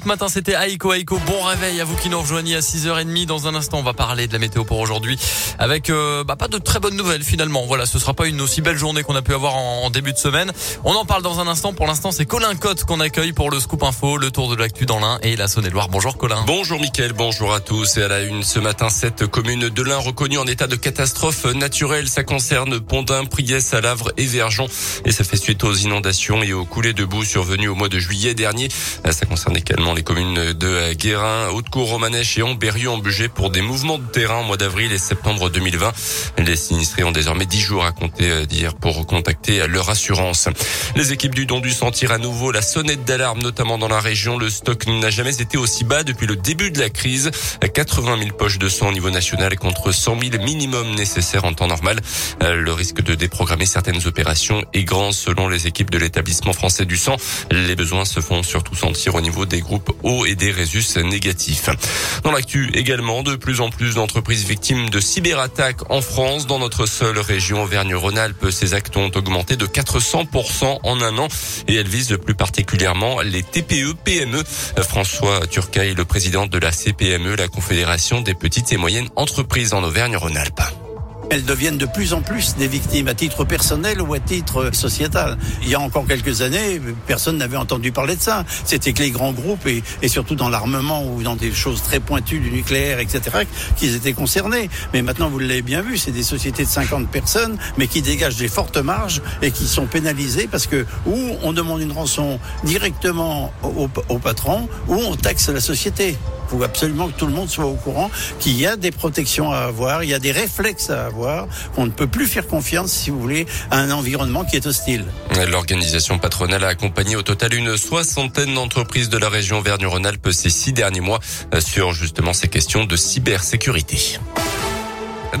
Ce matin, c'était Aiko Aiko. Bon réveil à vous qui nous rejoignez à 6h30. Dans un instant, on va parler de la météo pour aujourd'hui avec euh, bah, pas de très bonnes nouvelles finalement. Voilà, ce sera pas une aussi belle journée qu'on a pu avoir en, début de semaine. On en parle dans un instant. Pour l'instant, c'est Colin Cotte qu'on accueille pour le Scoop Info, le tour de l'actu dans l'Ain et la Saône-et-Loire. Bonjour Colin. Bonjour Mickaël, bonjour à tous. Et à la une ce matin, cette commune de l'Ain reconnue en état de catastrophe naturelle. Ça concerne Pondin, Priès, Alavre et Verjon. Et ça fait suite aux inondations et aux coulées de boue survenues au mois de juillet dernier. Ça concerne également les communes de Guérin, Haute-Cour, Romanèche et Amberieu en budget pour des mouvements de terrain au mois d'avril et septembre 2020. Les sinistrés ont désormais 10 jours à compter euh, d'hier pour contacter leur assurance. Les équipes du don du sang tirent à nouveau la sonnette d'alarme, notamment dans la région. Le stock n'a jamais été aussi bas depuis le début de la crise. 80 000 poches de sang au niveau national contre 100 000 minimum nécessaires en temps normal. Euh, le risque de déprogrammer certaines opérations est grand selon les équipes de l'établissement français du sang. Les besoins se font surtout sentir au niveau des groupes O résus négatifs. Dans l'actu également, de plus en plus d'entreprises victimes de cyberattaques en France. Dans notre seule région Auvergne-Rhône-Alpes, ces actes ont augmenté de 400% en un an et elles visent plus particulièrement les TPE, PME. François Turcaille, le président de la CPME, la Confédération des petites et moyennes entreprises en Auvergne-Rhône-Alpes elles deviennent de plus en plus des victimes à titre personnel ou à titre sociétal. Il y a encore quelques années, personne n'avait entendu parler de ça. C'était que les grands groupes et, surtout dans l'armement ou dans des choses très pointues du nucléaire, etc., qu'ils étaient concernés. Mais maintenant, vous l'avez bien vu, c'est des sociétés de 50 personnes, mais qui dégagent des fortes marges et qui sont pénalisées parce que ou on demande une rançon directement au patron, ou on taxe la société faut absolument que tout le monde soit au courant qu'il y a des protections à avoir, il y a des réflexes à avoir, qu'on ne peut plus faire confiance, si vous voulez, à un environnement qui est hostile. L'organisation patronale a accompagné au total une soixantaine d'entreprises de la région Vergne-Rhône-Alpes ces six derniers mois sur justement ces questions de cybersécurité.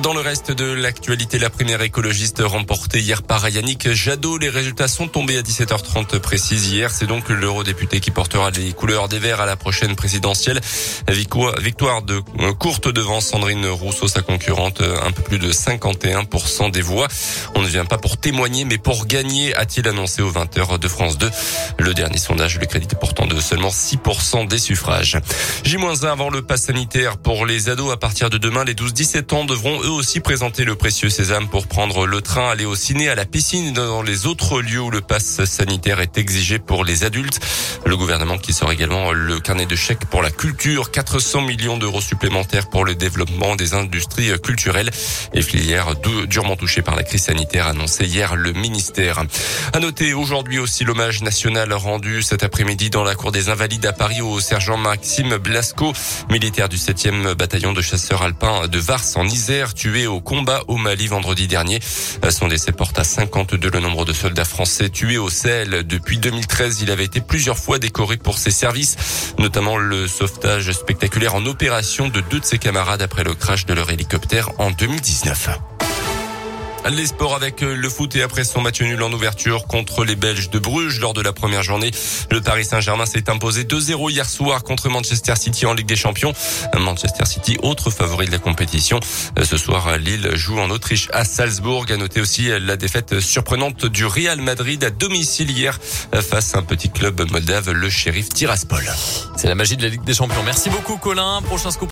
Dans le reste de l'actualité, la première écologiste remportée hier par Yannick Jadot. Les résultats sont tombés à 17h30 précise hier. C'est donc l'eurodéputé qui portera les couleurs des Verts à la prochaine présidentielle. Victoire de euh, courte devant Sandrine Rousseau, sa concurrente, euh, un peu plus de 51% des voix. On ne vient pas pour témoigner, mais pour gagner, a-t-il annoncé aux 20h de France 2. Le dernier sondage le crédit portant de seulement 6% des suffrages. J-1 avant le pass sanitaire pour les ados à partir de demain. Les 12-17 ans devront aussi présenter le précieux sésame pour prendre le train, aller au ciné, à la piscine dans les autres lieux où le pass sanitaire est exigé pour les adultes. Le gouvernement qui sort également le carnet de chèques pour la culture, 400 millions d'euros supplémentaires pour le développement des industries culturelles et filières durement touchées par la crise sanitaire annoncé hier le ministère. À noter aujourd'hui aussi l'hommage national rendu cet après-midi dans la cour des Invalides à Paris au sergent Maxime Blasco, militaire du 7e bataillon de chasseurs alpins de Vars en Isère tué au combat au Mali vendredi dernier. Son décès porte à 52 le nombre de soldats français tués au Sahel. Depuis 2013, il avait été plusieurs fois décoré pour ses services, notamment le sauvetage spectaculaire en opération de deux de ses camarades après le crash de leur hélicoptère en 2019. Les sports avec euh, le foot et après son match nul en ouverture contre les Belges de Bruges lors de la première journée. Le Paris Saint-Germain s'est imposé 2-0 hier soir contre Manchester City en Ligue des Champions. Manchester City, autre favori de la compétition. Euh, ce soir, Lille joue en Autriche à Salzbourg. À noter aussi la défaite surprenante du Real Madrid à domicile hier face à un petit club moldave, le Sheriff Tiraspol. C'est la magie de la Ligue des Champions. Merci beaucoup Colin. Prochain scoop.